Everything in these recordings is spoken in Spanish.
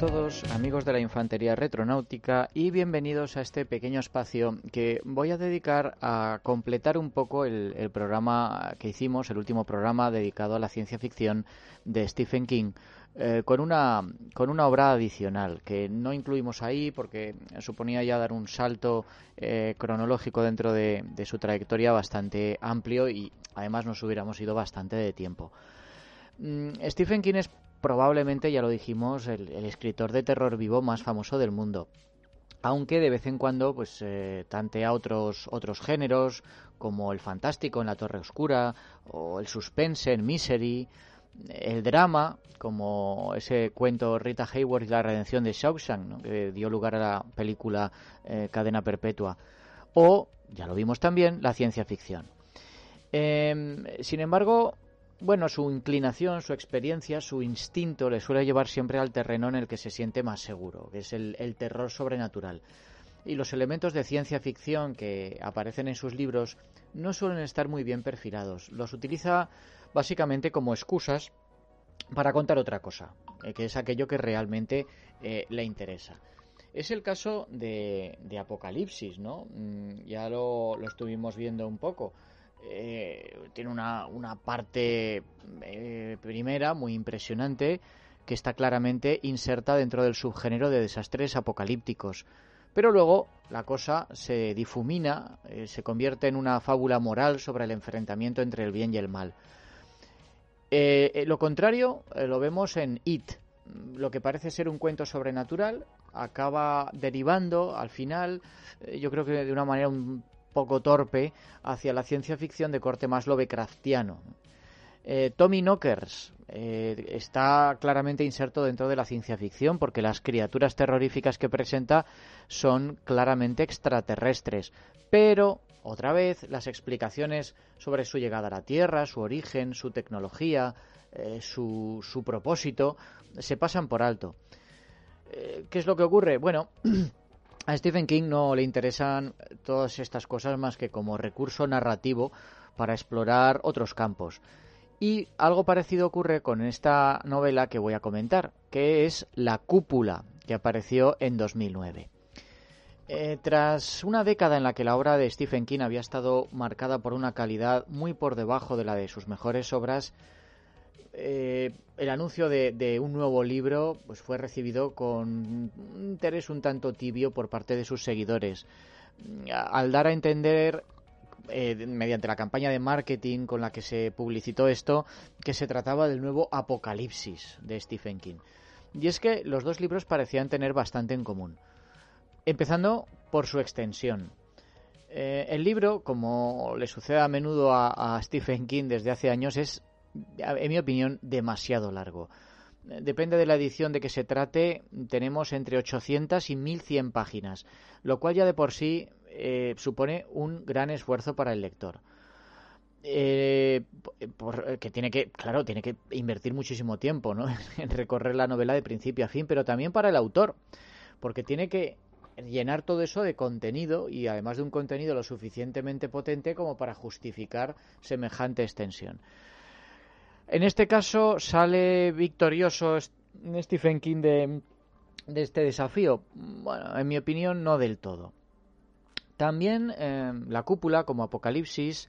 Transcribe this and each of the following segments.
Todos, amigos de la Infantería Retronáutica, y bienvenidos a este pequeño espacio que voy a dedicar a completar un poco el, programa que hicimos, el último programa dedicado a la ciencia ficción de Stephen King, eh, con, una, con una obra adicional que no incluimos ahí porque suponía ya dar un salto eh, cronológico dentro de, de su trayectoria bastante amplio y además nos hubiéramos ido bastante de tiempo. Mm, Stephen King es probablemente, ya lo dijimos, el, escritor de terror vivo más famoso del mundo. Aunque de vez en cuando, pues, eh, tantea otros, otros géneros, como el fantástico en La Torre Oscura, o el suspense en Misery, el drama, como ese cuento Rita Hayworth y la redención de Shawshank, que dio lugar a la película eh, Cadena Perpetua, o, ya lo vimos también, la ciencia ficción. Eh, sin embargo, bueno, su inclinación, su experiencia, su instinto le suele llevar siempre al terreno en el que se siente más seguro, que es el, terror sobrenatural. Y los elementos de ciencia ficción que aparecen en sus libros no suelen estar muy bien perfilados. Los utiliza básicamente como excusas para contar otra cosa, eh, que es aquello que realmente eh, le interesa. Es el caso de, de Apocalipsis, ¿no? Mm, ya lo, estuvimos viendo un poco. Eh, tiene una, una parte eh, primera muy impresionante que está claramente inserta dentro del subgénero de desastres apocalípticos. Pero luego la cosa se difumina, eh, se convierte en una fábula moral sobre el enfrentamiento entre el bien y el mal. Lo contrario lo vemos en It. Lo que parece ser un cuento sobrenatural acaba derivando al final, yo creo que de una manera un poco torpe, hacia la ciencia ficción de corte más Lovecraftiano. Eh, Tommy Knockers eh, está claramente inserto dentro de la ciencia ficción porque las criaturas terroríficas que presenta son claramente extraterrestres. Pero, otra vez, las explicaciones sobre su llegada a la Tierra, su origen, su tecnología, eh, su, su, propósito, se pasan por alto. Eh, ¿Qué es lo que ocurre? Bueno, a Stephen King no le interesan todas estas cosas más que como recurso narrativo para explorar otros campos. Y algo parecido ocurre con esta novela que voy a comentar, que es La Cúpula, que apareció en 2009. Eh, tras una década en la que la obra de Stephen King había estado marcada por una calidad muy por debajo de la de sus mejores obras, eh, el anuncio de, un nuevo libro pues fue recibido con un interés un tanto tibio por parte de sus seguidores. Al dar a entender eh, mediante la campaña de marketing con la que se publicitó esto, que se trataba del nuevo Apocalipsis de Stephen King. Y es que los dos libros parecían tener bastante en común. Empezando por su extensión. Eh, el libro, como le sucede a menudo a, a Stephen King desde hace años, es, en mi opinión, demasiado largo depende de la edición de que se trate, tenemos entre 800 y 1100 páginas, lo cual ya de por sí eh, supone un gran esfuerzo para el lector. Eh, por, que tiene que, claro, tiene que invertir muchísimo tiempo ¿no? en recorrer la novela de principio a fin, pero también para el autor, porque tiene que llenar todo eso de contenido y además de un contenido lo suficientemente potente como para justificar semejante extensión. En este caso sale victorioso Stephen King de, este desafío. Bueno, en mi opinión no del todo. También eh, la cúpula, como Apocalipsis,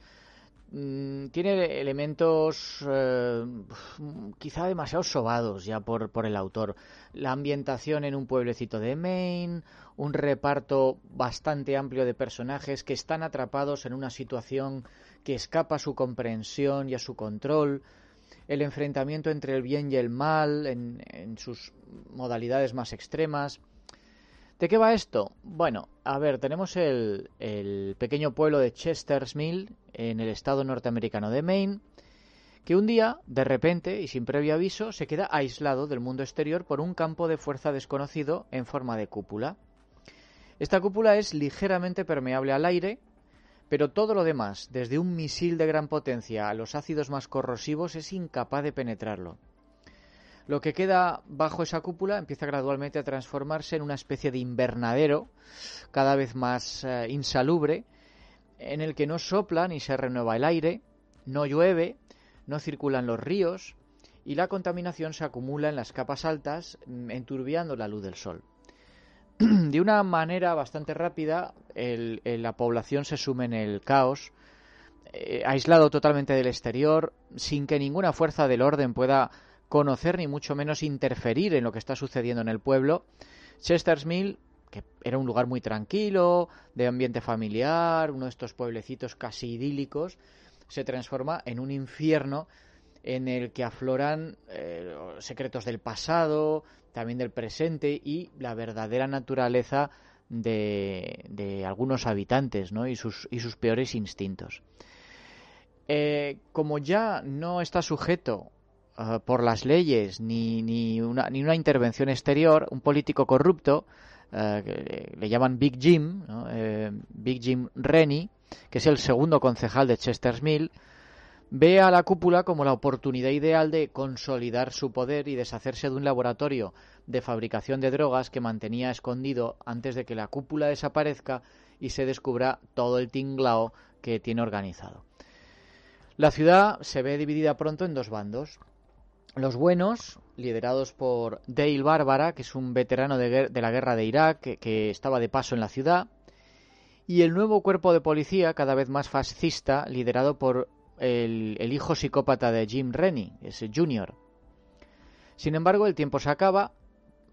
mmm, tiene elementos eh, quizá demasiado sobados ya por, el autor. La ambientación en un pueblecito de Maine, un reparto bastante amplio de personajes que están atrapados en una situación que escapa a su comprensión y a su control el enfrentamiento entre el bien y el mal en, sus modalidades más extremas. ¿De qué va esto? Bueno, a ver, tenemos el, el, pequeño pueblo de Chester's Mill, en el estado norteamericano de Maine, que un día, de repente y sin previo aviso, se queda aislado del mundo exterior por un campo de fuerza desconocido en forma de cúpula. Esta cúpula es ligeramente permeable al aire, pero todo lo demás, desde un misil de gran potencia a los ácidos más corrosivos, es incapaz de penetrarlo. Lo que queda bajo esa cúpula empieza gradualmente a transformarse en una especie de invernadero cada vez más eh, insalubre, en el que no sopla ni se renueva el aire, no llueve, no circulan los ríos y la contaminación se acumula en las capas altas, mm, enturbiando la luz del sol. De una manera bastante rápida, la población se sume en el caos, eh, aislado totalmente del exterior, sin que ninguna fuerza del orden pueda conocer ni mucho menos interferir en lo que está sucediendo en el pueblo. Chester's Mill, que era un lugar muy tranquilo, de ambiente familiar, uno de estos pueblecitos casi idílicos, se transforma en un infierno en el que afloran eh, secretos del pasado, también del presente y la verdadera naturaleza de, algunos habitantes ¿no? y, sus, y sus peores instintos. Eh, como ya no está sujeto eh, por las leyes ni, ni, una, ni una intervención exterior, un político corrupto, le llaman Big Jim, Big Jim Rennie, que es el segundo concejal de Chester's Mill, ve a la cúpula como la oportunidad ideal de consolidar su poder y deshacerse de un laboratorio de fabricación de drogas que mantenía escondido antes de que la cúpula desaparezca y se descubra todo el tinglao que tiene organizado. La ciudad se ve dividida pronto en dos bandos. Los buenos, liderados por Dale Bárbara, que es un veterano de, la guerra de Irak que estaba de paso en la ciudad, y el nuevo cuerpo de policía, cada vez más fascista, liderado por el, hijo psicópata de Jim Rennie, ese Junior. Sin embargo, el tiempo se acaba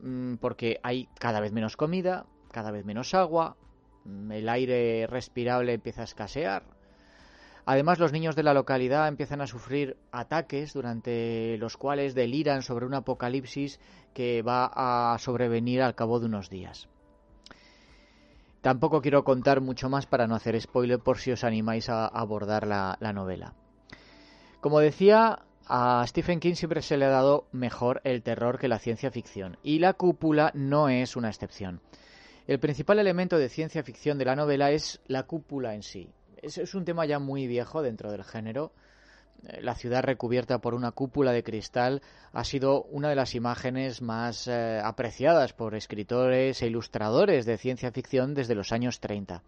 mm, porque hay cada vez menos comida, cada vez menos agua, mm, el aire respirable empieza a escasear. Además, los niños de la localidad empiezan a sufrir ataques durante los cuales deliran sobre un apocalipsis que va a sobrevenir al cabo de unos días. Tampoco quiero contar mucho más para no hacer spoiler por si os animáis a abordar la, novela. Como decía, a Stephen King siempre se le ha dado mejor el terror que la ciencia ficción, y La cúpula no es una excepción. El principal elemento de ciencia ficción de la novela es la cúpula en sí. es un tema ya muy viejo dentro del género, la ciudad recubierta por una cúpula de cristal ha sido una de las imágenes más eh, apreciadas por escritores e ilustradores de ciencia ficción desde los años 30.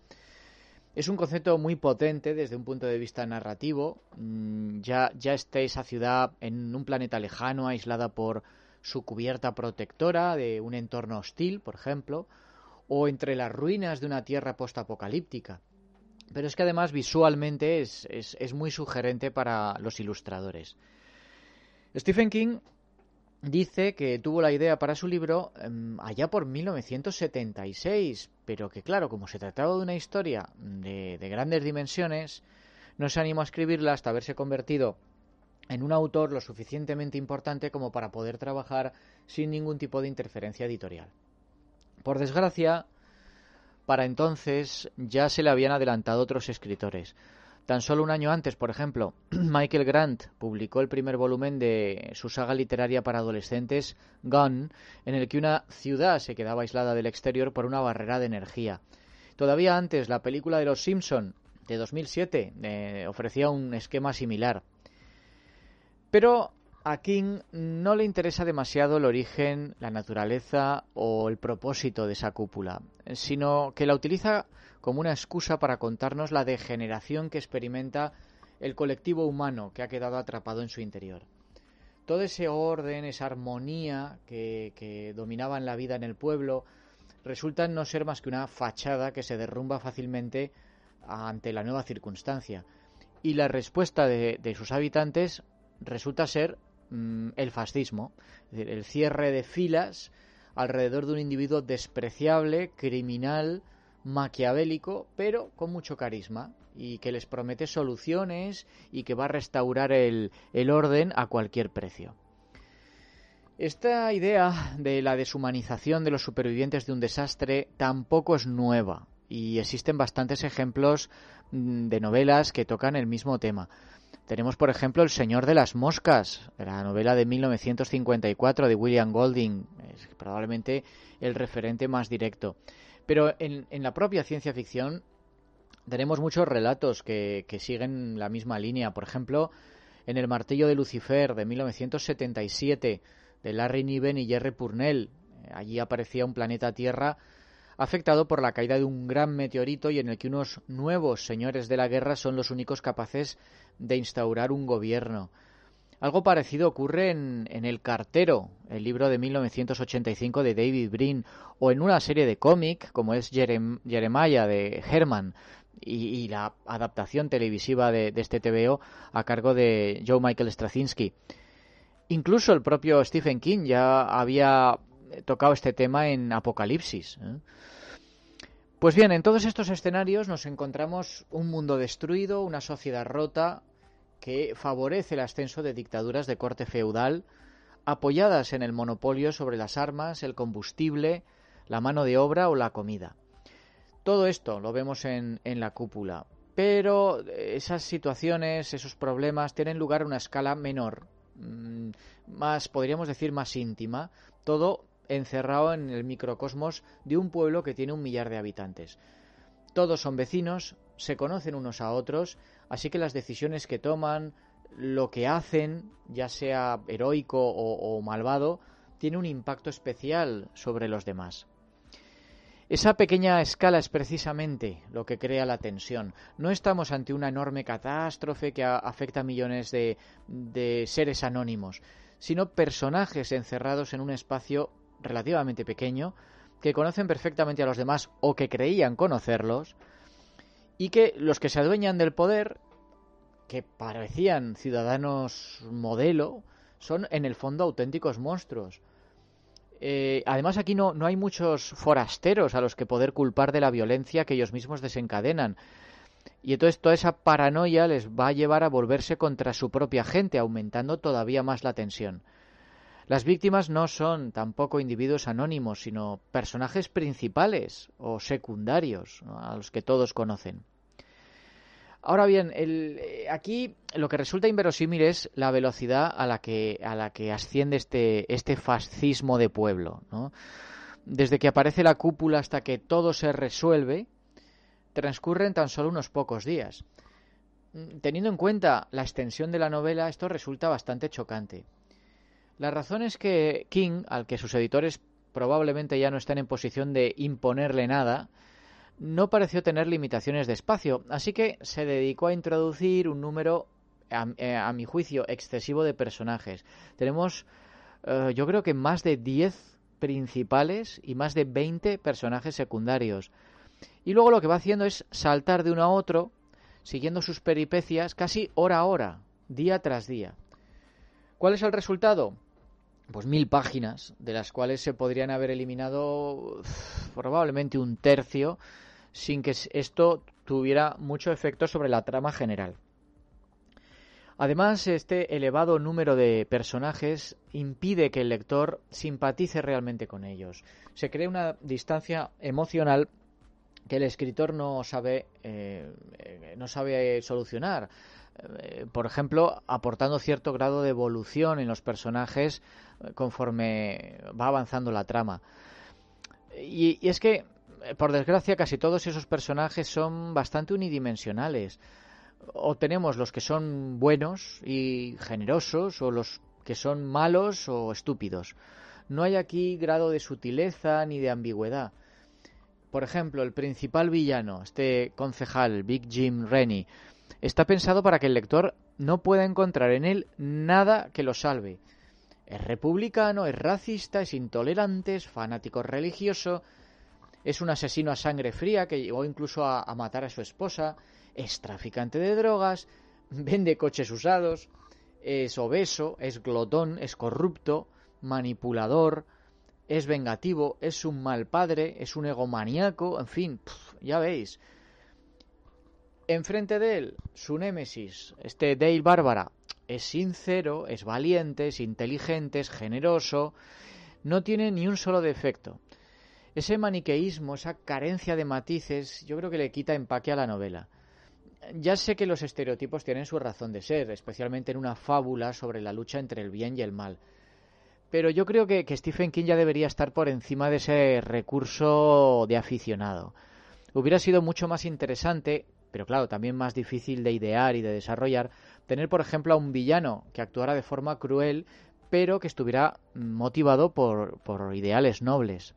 Es un concepto muy potente desde un punto de vista narrativo. Mm, ya, ya está esa ciudad en un planeta lejano, aislada por su cubierta protectora de un entorno hostil, por ejemplo, o entre las ruinas de una tierra postapocalíptica. Pero es que además visualmente es, muy sugerente para los ilustradores. Stephen King dice que tuvo la idea para su libro em, allá por 1976, pero que claro, como se trataba de una historia de, de, grandes dimensiones, no se animó a escribirla hasta haberse convertido en un autor lo suficientemente importante como para poder trabajar sin ningún tipo de interferencia editorial. Por desgracia, para entonces ya se le habían adelantado otros escritores. Tan solo un año antes, por ejemplo, Michael Grant publicó el primer volumen de su saga literaria para adolescentes, Gone, en el que una ciudad se quedaba aislada del exterior por una barrera de energía. Todavía antes, la película de Los Simpson, de 2007, eh, ofrecía un esquema similar. Pero a King no le interesa demasiado el origen, la naturaleza o el propósito de esa cúpula, sino que la utiliza como una excusa para contarnos la degeneración que experimenta el colectivo humano que ha quedado atrapado en su interior. Todo ese orden, esa armonía que, dominaba en la vida en el pueblo, resulta no ser más que una fachada que se derrumba fácilmente ante la nueva circunstancia. Y la respuesta de sus habitantes resulta ser Mm, el fascismo, es decir, el cierre de filas alrededor de un individuo despreciable, criminal, maquiavélico, pero con mucho carisma y que les promete soluciones y que va a restaurar el, orden a cualquier precio. Esta idea de la deshumanización de los supervivientes de un desastre tampoco es nueva y existen bastantes ejemplos mm, de novelas que tocan el mismo tema. Tenemos, por ejemplo, El Señor de las Moscas, la novela de 1954 de William Golding, es probablemente el referente más directo. Pero en, la propia ciencia ficción tenemos muchos relatos que, siguen la misma línea. Por ejemplo, en El Martillo de Lucifer de 1977 de Larry Niven y Jerry Purnell. Allí aparecía un planeta Tierra afectado por la caída de un gran meteorito y en el que unos nuevos señores de la guerra son los únicos capaces de instaurar un gobierno. Algo parecido ocurre en, El Cartero, el libro de 1985 de David Brin, o en una serie de cómic como es Jeremiah de Herman, y, la adaptación televisiva de, este TVO a cargo de Joe Michael Straczynski. Incluso el propio Stephen King ya había tocado este tema en Apocalipsis. ¿eh? Pues bien, en todos estos escenarios nos encontramos un mundo destruido, una sociedad rota, que favorece el ascenso de dictaduras de corte feudal apoyadas en el monopolio sobre las armas, el combustible, la mano de obra o la comida. Todo esto lo vemos en, la cúpula, pero esas situaciones, esos problemas tienen lugar a una escala menor, mm, más, podríamos decir, más íntima, todo encerrado en el microcosmos de un pueblo que tiene un millar de habitantes. Todos son vecinos, se conocen unos a otros, así que las decisiones que toman, lo que hacen, ya sea heroico o, malvado, tiene un impacto especial sobre los demás. Esa pequeña escala es precisamente lo que crea la tensión. No estamos ante una enorme catástrofe que afecta a millones de, de, seres anónimos, sino personajes encerrados en un espacio relativamente pequeño que conocen perfectamente a los demás o que creían conocerlos y que los que se adueñan del poder, que parecían ciudadanos modelo, son en el fondo auténticos monstruos. Eh, además aquí no, no hay muchos forasteros a los que poder culpar de la violencia que ellos mismos desencadenan. Y entonces toda esa paranoia les va a llevar a volverse contra su propia gente, aumentando todavía más la tensión. Las víctimas no son tampoco individuos anónimos, sino personajes principales o secundarios a los que todos conocen. Ahora bien, eh, aquí lo que resulta inverosímil es la velocidad a la que, a la que asciende este, este fascismo de pueblo. Desde que aparece la cúpula hasta que todo se resuelve, transcurren tan solo unos pocos días. Mm, teniendo en cuenta la extensión de la novela, esto resulta bastante chocante. La razón es que King, al que sus editores probablemente ya no están en posición de imponerle nada, no pareció tener limitaciones de espacio, así que se dedicó a introducir un número, a, eh, mi juicio, excesivo de personajes. Tenemos, eh, yo creo que más de 10 principales y más de 20 personajes secundarios. Y luego lo que va haciendo es saltar de uno a otro, siguiendo sus peripecias casi hora a hora, día tras día. ¿Cuál es el resultado? Pues mil páginas, de las cuales se podrían haber eliminado probablemente un tercio sin que esto tuviera mucho efecto sobre la trama general. Además, este elevado número de personajes impide que el lector simpatice realmente con ellos. Se crea una distancia emocional que el escritor no sabe, eh, no sabe solucionar. Eh, por ejemplo, aportando cierto grado de evolución en los personajes eh, conforme va avanzando la trama. y es que por desgracia, casi todos esos personajes son bastante unidimensionales. O tenemos los que son buenos y generosos, o los que son malos o estúpidos. No hay aquí grado de sutileza ni de ambigüedad. Por ejemplo, el principal villano, este concejal, Big Jim Rennie, está pensado para que el lector no pueda encontrar en él nada que lo salve. Es republicano, es racista, es intolerante, es fanático religioso, es un asesino a sangre fría que llegó incluso a, matar a su esposa, es traficante de drogas, vende coches usados, es obeso, es glotón, es corrupto, manipulador, es vengativo, es un mal padre, es un egomaníaco, en fin, ya veis. Enfrente de él, su némesis, este Dale Bárbara, es sincero, es valiente, es inteligente, es generoso, no tiene ni un solo defecto. Ese maniqueísmo, esa carencia de matices, yo creo que le quita empaque a la novela. Ya sé que los estereotipos tienen su razón de ser, especialmente en una fábula sobre la lucha entre el bien y el mal. Pero yo creo que, Stephen King ya debería estar por encima de ese recurso de aficionado. Hubiera sido mucho más interesante, pero claro, también más difícil de idear y de desarrollar, tener, por ejemplo, a un villano que actuara de forma cruel, pero que estuviera motivado por ideales nobles.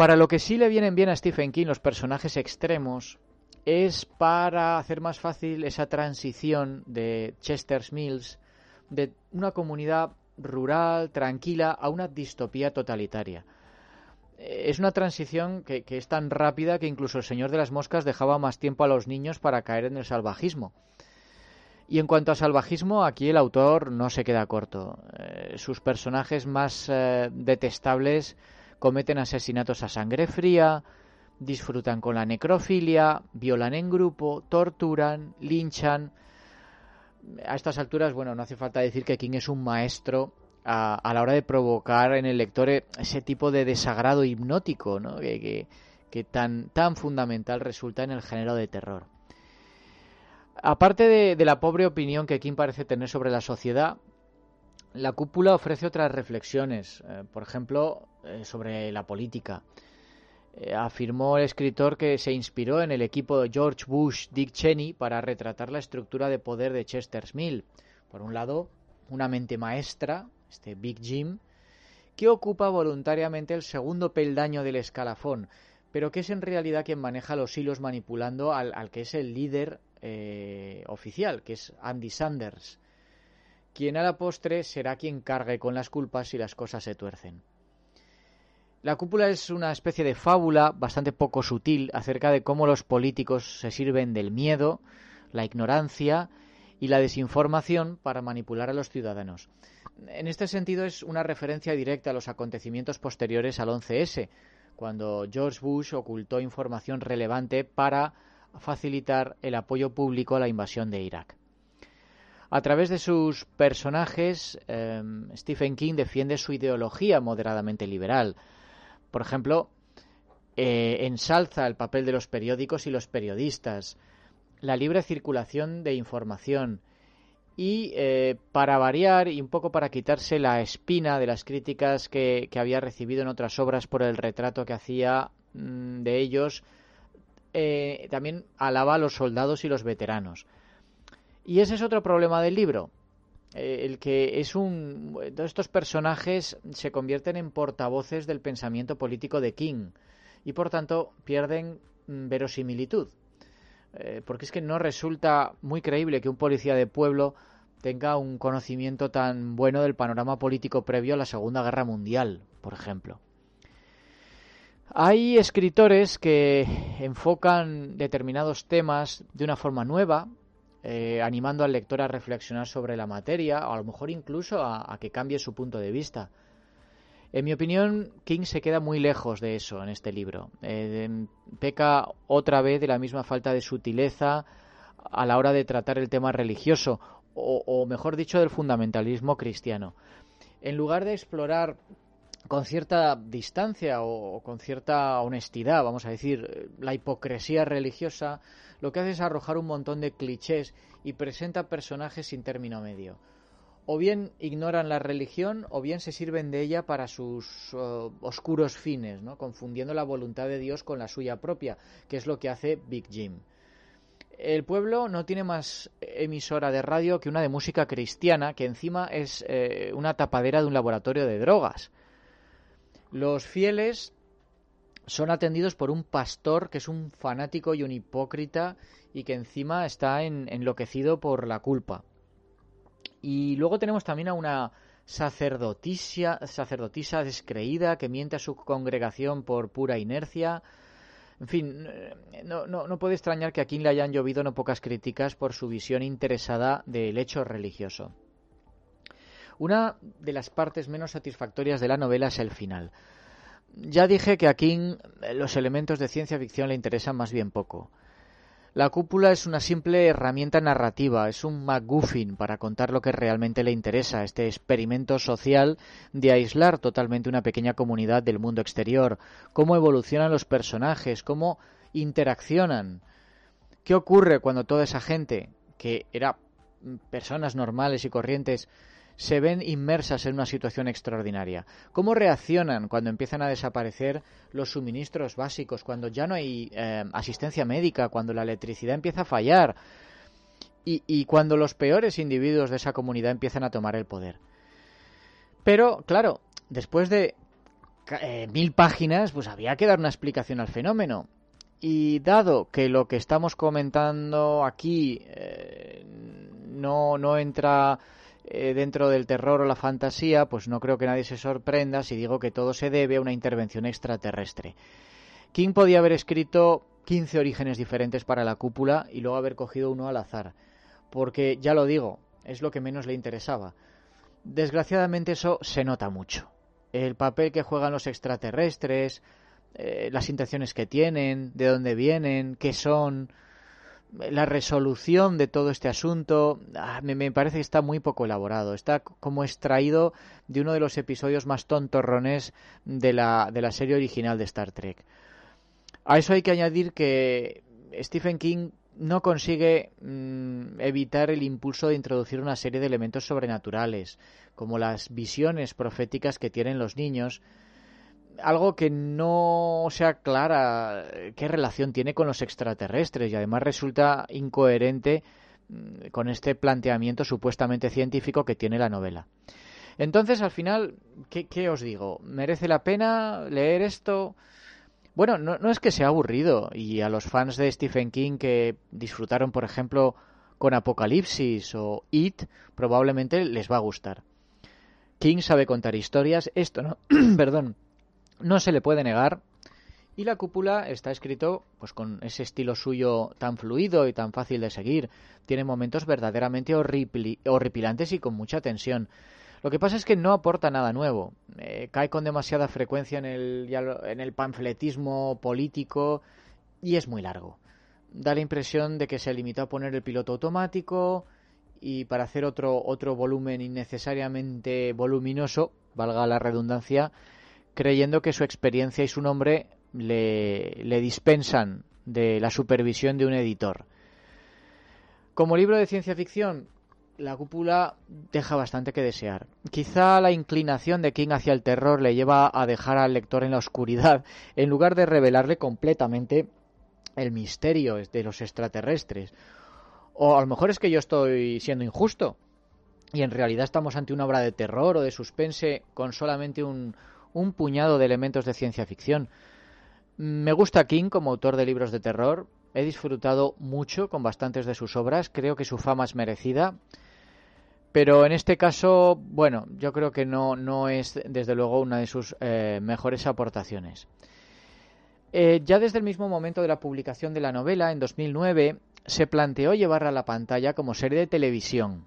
Para lo que sí le vienen bien a Stephen King los personajes extremos es para hacer más fácil esa transición de Chester Mills de una comunidad rural, tranquila, a una distopía totalitaria. Es una transición que, es tan rápida que incluso el Señor de las Moscas dejaba más tiempo a los niños para caer en el salvajismo. Y en cuanto a salvajismo, aquí el autor no se queda corto. Eh, sus personajes más eh, detestables cometen asesinatos a sangre fría, disfrutan con la necrofilia, violan en grupo, torturan, linchan. A estas alturas, bueno, no hace falta decir que King es un maestro a, la hora de provocar en el lector ese tipo de desagrado hipnótico, ¿no? que, tan, tan fundamental resulta en el género de terror. Aparte de, la pobre opinión que King parece tener sobre la sociedad, la cúpula ofrece otras reflexiones, eh, por ejemplo, eh, sobre la política. Eh, afirmó el escritor que se inspiró en el equipo de George Bush Dick Cheney para retratar la estructura de poder de Chester's Mill. Por un lado, una mente maestra, este Big Jim, que ocupa voluntariamente el segundo peldaño del escalafón, pero que es en realidad quien maneja los hilos manipulando al, que es el líder eh, oficial, que es Andy Sanders, quien a la postre será quien cargue con las culpas si las cosas se tuercen. La cúpula es una especie de fábula bastante poco sutil acerca de cómo los políticos se sirven del miedo, la ignorancia y la desinformación para manipular a los ciudadanos. En este sentido es una referencia directa a los acontecimientos posteriores al 11S, cuando George Bush ocultó información relevante para facilitar el apoyo público a la invasión de Irak. A través de sus personajes, eh, Stephen King defiende su ideología moderadamente liberal, por ejemplo, eh, ensalza el papel de los periódicos y los periodistas, la libre circulación de información y, eh, para variar y un poco para quitarse la espina de las críticas que, había recibido en otras obras por el retrato que hacía mm, de ellos, eh, también alaba a los soldados y los veteranos. Y ese es otro problema del libro. Eh, el que es un todos estos personajes se convierten en portavoces del pensamiento político de King y por tanto pierden mm, verosimilitud eh, porque es que no resulta muy creíble que un policía de pueblo tenga un conocimiento tan bueno del panorama político previo a la Segunda Guerra Mundial, por ejemplo. Hay escritores que enfocan determinados temas de una forma nueva, eh, animando al lector a reflexionar sobre la materia o a lo mejor incluso a, que cambie su punto de vista. En mi opinión, King se queda muy lejos de eso en este libro. Eh, peca otra vez de la misma falta de sutileza a la hora de tratar el tema religioso, o mejor dicho, del fundamentalismo cristiano. En lugar de explorar con cierta distancia o, con cierta honestidad, vamos a decir, la hipocresía religiosa, lo que hace es arrojar un montón de clichés y presenta personajes sin término medio. O bien ignoran la religión o bien se sirven de ella para sus oscuros fines, ¿no? confundiendo la voluntad de Dios con la suya propia, que es lo que hace Big Jim. El pueblo no tiene más emisora de radio que una de música cristiana, que encima es eh, una tapadera de un laboratorio de drogas. Los fieles son atendidos por un pastor que es un fanático y un hipócrita y que encima está enloquecido por la culpa. Y luego tenemos también a una sacerdotisa, sacerdotisa descreída que miente a su congregación por pura inercia. En fin, no, no, no puede extrañar que aquí le hayan llovido no pocas críticas por su visión interesada del hecho religioso. Una de las partes menos satisfactorias de la novela es el final. Ya dije que a King eh, los elementos de ciencia ficción le interesan más bien poco. La cúpula es una simple herramienta narrativa, es un MacGuffin para contar lo que realmente le interesa, este experimento social de aislar totalmente una pequeña comunidad del mundo exterior, cómo evolucionan los personajes, cómo interaccionan. ¿Qué ocurre cuando toda esa gente, que era personas normales y corrientes, se ven inmersas en una situación extraordinaria. ¿Cómo reaccionan cuando empiezan a desaparecer los suministros básicos, cuando ya no hay eh, asistencia médica, cuando la electricidad empieza a fallar y, cuando los peores individuos de esa comunidad empiezan a tomar el poder? Pero, claro, después de eh, mil páginas, pues había que dar una explicación al fenómeno. Y dado que lo que estamos comentando aquí eh, no, no entra eh, dentro del terror o la fantasía, pues no creo que nadie se sorprenda si digo que todo se debe a una intervención extraterrestre. King podía haber escrito 15 orígenes diferentes para la cúpula y luego haber cogido uno al azar, porque ya lo digo, es lo que menos le interesaba. Desgraciadamente eso se nota mucho. El papel que juegan los extraterrestres, eh, las intenciones que tienen, de dónde vienen, qué son, la resolución de todo este asunto ah, me, parece que está muy poco elaborado. Está como extraído de uno de los episodios más tontorrones de la, de la serie original de Star Trek. A eso hay que añadir que Stephen King no consigue mm, evitar el impulso de introducir una serie de elementos sobrenaturales, como las visiones proféticas que tienen los niños, algo que no sea clara qué relación tiene con los extraterrestres y además resulta incoherente mm, con este planteamiento supuestamente científico que tiene la novela. Entonces, al final, ¿qué, os digo? ¿Merece la pena leer esto? Bueno, no, no, es que sea aburrido y a los fans de Stephen King que disfrutaron, por ejemplo, con Apocalipsis o It, probablemente les va a gustar. King sabe contar historias, esto no, perdón, no se le puede negar. Y la cúpula está escrito pues con ese estilo suyo tan fluido y tan fácil de seguir. Tiene momentos verdaderamente horripilantes y con mucha tensión. Lo que pasa es que no aporta nada nuevo. Eh, cae con demasiada frecuencia en el, en el panfletismo político y es muy largo. Da la impresión de que se limitó a poner el piloto automático y para hacer otro, otro volumen innecesariamente voluminoso, valga la redundancia, creyendo que su experiencia y su nombre le, le dispensan de la supervisión de un editor. Como libro de ciencia ficción, la cúpula deja bastante que desear. Quizá la inclinación de King hacia el terror le lleva a dejar al lector en la oscuridad, en lugar de revelarle completamente el misterio de los extraterrestres. O a lo mejor es que yo estoy siendo injusto y en realidad estamos ante una obra de terror o de suspense con solamente un, un puñado de elementos de ciencia ficción. Me gusta King como autor de libros de terror. He disfrutado mucho con bastantes de sus obras. Creo que su fama es merecida. Pero en este caso, bueno, yo creo que no, no es desde luego una de sus eh, mejores aportaciones. Eh, ya desde el mismo momento de la publicación de la novela, en 2009, se planteó llevarla a la pantalla como serie de televisión.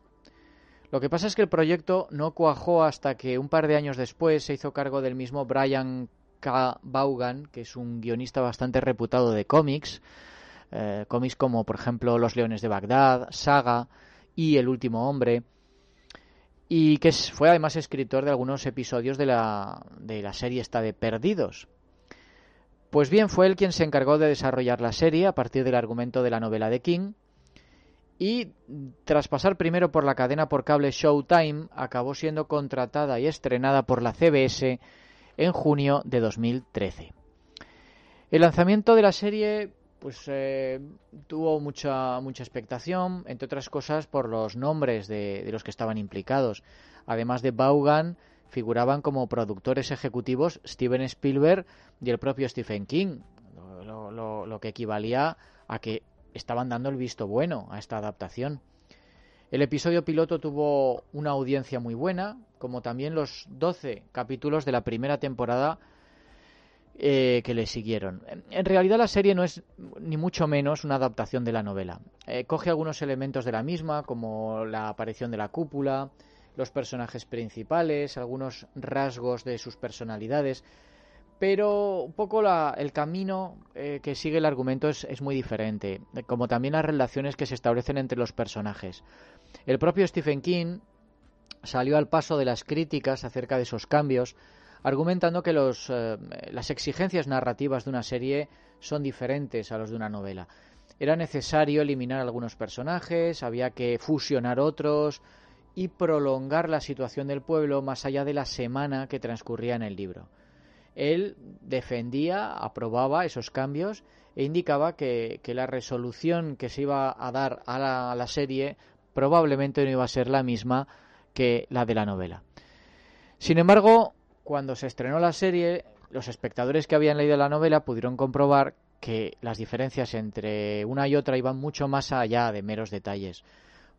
Lo que pasa es que el proyecto no cuajó hasta que un par de años después se hizo cargo del mismo Brian K. Vaughan, que es un guionista bastante reputado de cómics, eh, cómics como por ejemplo Los Leones de Bagdad, Saga y El Último Hombre, y que fue además escritor de algunos episodios de la, de la serie esta de Perdidos. Pues bien, fue él quien se encargó de desarrollar la serie a partir del argumento de la novela de King, y tras pasar primero por la cadena por cable Showtime, acabó siendo contratada y estrenada por la CBS en junio de 2013. El lanzamiento de la serie pues eh, tuvo mucha mucha expectación, entre otras cosas por los nombres de, los que estaban implicados. Además de Vaughan, figuraban como productores ejecutivos Steven Spielberg y el propio Stephen King, lo que equivalía a que estaban dando el visto bueno a esta adaptación. El episodio piloto tuvo una audiencia muy buena, como también los 12 capítulos de la primera temporada eh, que le siguieron. En realidad la serie no es ni mucho menos una adaptación de la novela. Eh, coge algunos elementos de la misma, como la aparición de la cúpula, los personajes principales, algunos rasgos de sus personalidades, pero un poco el camino eh, que sigue el argumento es, muy diferente, como también las relaciones que se establecen entre los personajes. El propio Stephen King salió al paso de las críticas acerca de esos cambios, argumentando que eh, las exigencias narrativas de una serie son diferentes a los de una novela. Era necesario eliminar algunos personajes, había que fusionar otros y prolongar la situación del pueblo más allá de la semana que transcurría en el libro él defendía, aprobaba esos cambios e indicaba que, la resolución que se iba a dar a la, serie probablemente no iba a ser la misma que la de la novela. Sin embargo, cuando se estrenó la serie, los espectadores que habían leído la novela pudieron comprobar que las diferencias entre una y otra iban mucho más allá de meros detalles.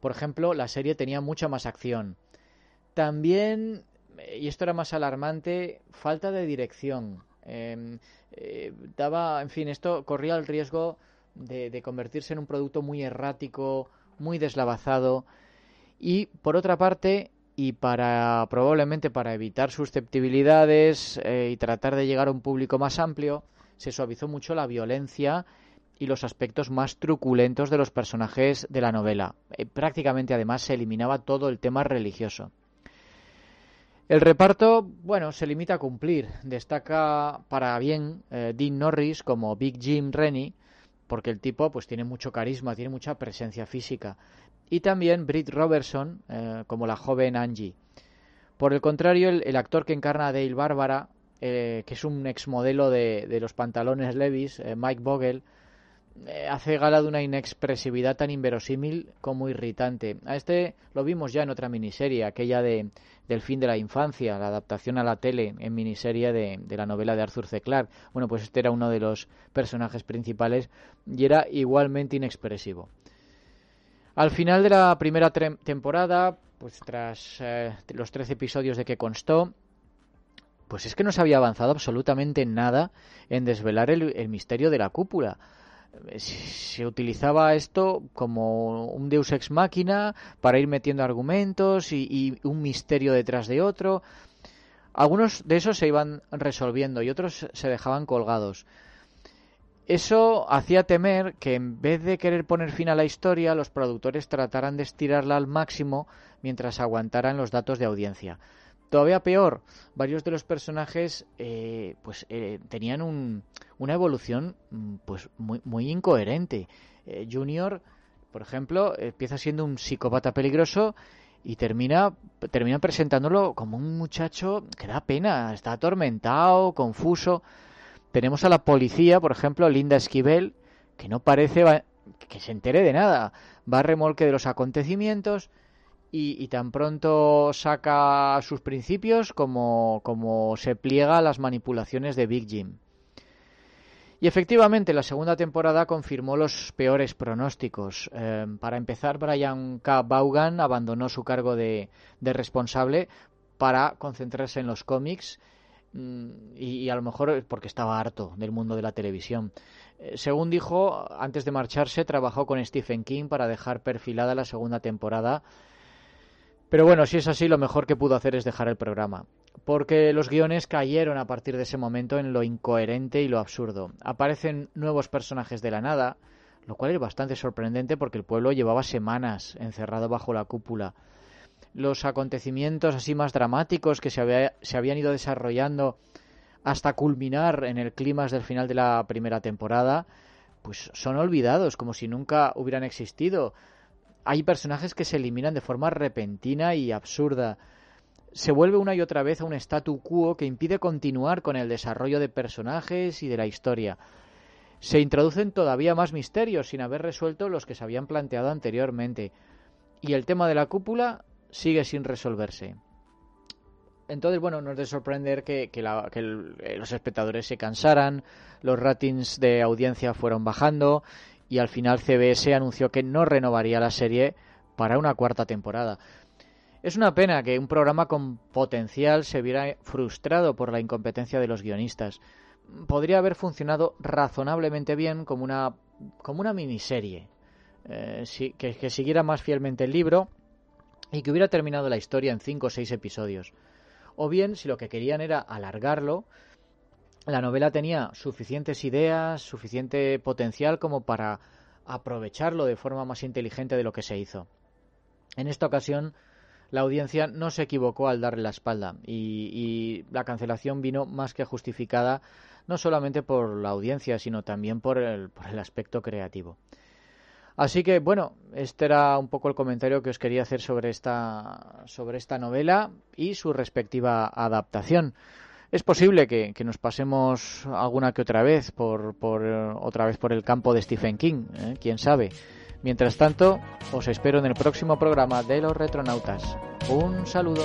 Por ejemplo, la serie tenía mucha más acción, También, y esto era más alarmante, falta de dirección. Em, eh, daba, en fin, esto corría el riesgo de, convertirse en un producto muy errático, muy deslavazado. Y por otra parte, y para probablemente para evitar susceptibilidades eh, y tratar de llegar a un público más amplio, se suavizó mucho la violencia y los aspectos más truculentos de los personajes de la novela. Eh, prácticamente además se eliminaba todo el tema religioso. El reparto, bueno, se limita a cumplir. Destaca para bien eh, Dean Norris como Big Jim Rennie, porque el tipo pues tiene mucho carisma, tiene mucha presencia física. Y también Britt Robertson eh, como la joven Angie. Por el contrario, el, actor que encarna a Dale Bárbara, eh, que es un exmodelo de, de los pantalones Levis, Mike Vogel, eh, hace gala de una inexpresividad tan inverosímil como irritante. A este lo vimos ya en otra miniserie, aquella de del fin de la infancia, la adaptación a la tele en miniserie de, de, la novela de Arthur C. Clarke. Bueno, pues este era uno de los personajes principales y era igualmente inexpresivo. Al final de la primera temporada, pues tras eh, los 13 episodios de que constó, pues es que no se había avanzado absolutamente nada en desvelar el misterio de la cúpula se utilizaba esto como un deus ex máquina para ir metiendo argumentos y, un misterio detrás de otro. Algunos de esos se iban resolviendo y otros se dejaban colgados. Eso hacía temer que en vez de querer poner fin a la historia, los productores trataran de estirarla al máximo mientras aguantaran los datos de audiencia. Todavía peor, varios de los personajes eh, pues eh, tenían una evolución mm, pues muy, muy incoherente. Eh, Junior, por ejemplo, empieza siendo un psicópata peligroso y termina, termina presentándolo como un muchacho que da pena, está atormentado, confuso. Tenemos a la policía, por ejemplo, Linda Esquivel, que no parece que se entere de nada. Va a remolque de los acontecimientos y, tan pronto saca sus principios como, como se pliega a las manipulaciones de Big Jim. Y efectivamente, la segunda temporada confirmó los peores pronósticos. Eh, para empezar, Brian K. Vaughan abandonó su cargo de, de responsable para concentrarse en los cómics mm, y, a lo mejor porque estaba harto del mundo de la televisión. Eh, según dijo, antes de marcharse, trabajó con Stephen King para dejar perfilada la segunda temporada pero bueno, si es así, lo mejor que pudo hacer es dejar el programa. Porque los guiones cayeron a partir de ese momento en lo incoherente y lo absurdo. Aparecen nuevos personajes de la nada, lo cual es bastante sorprendente porque el pueblo llevaba semanas encerrado bajo la cúpula. Los acontecimientos así más dramáticos que se, se habían ido desarrollando hasta culminar en el clímax del final de la primera temporada, pues son olvidados, como si nunca hubieran existido hay personajes que se eliminan de forma repentina y absurda. Se vuelve una y otra vez a un statu quo que impide continuar con el desarrollo de personajes y de la historia. Se introducen todavía más misterios sin haber resuelto los que se habían planteado anteriormente. Y el tema de la cúpula sigue sin resolverse. Entonces, bueno, no es de sorprender que, eh, los espectadores se cansaran, los ratings de audiencia fueron bajando y al final CBS anunció que no renovaría la serie para una cuarta temporada. Es una pena que un programa con potencial se viera frustrado por la incompetencia de los guionistas. Podría haber funcionado razonablemente bien como una, como una miniserie, eh, que, que siguiera más fielmente el libro y que hubiera terminado la historia en cinco o seis episodios. O bien, si lo que querían era alargarlo, la novela tenía suficientes ideas, suficiente potencial como para aprovecharlo de forma más inteligente de lo que se hizo. En esta ocasión, la audiencia no se equivocó al darle la espalda y, la cancelación vino más que justificada no solamente por la audiencia, sino también por el, por el aspecto creativo. Así que bueno, este era un poco el comentario que os quería hacer sobre esta, sobre esta novela y su respectiva adaptación. Es posible que, nos pasemos alguna que otra vez por, por otra vez por el campo de Stephen King, ¿eh? quién sabe. Mientras tanto, os espero en el próximo programa de los retronautas. Un saludo.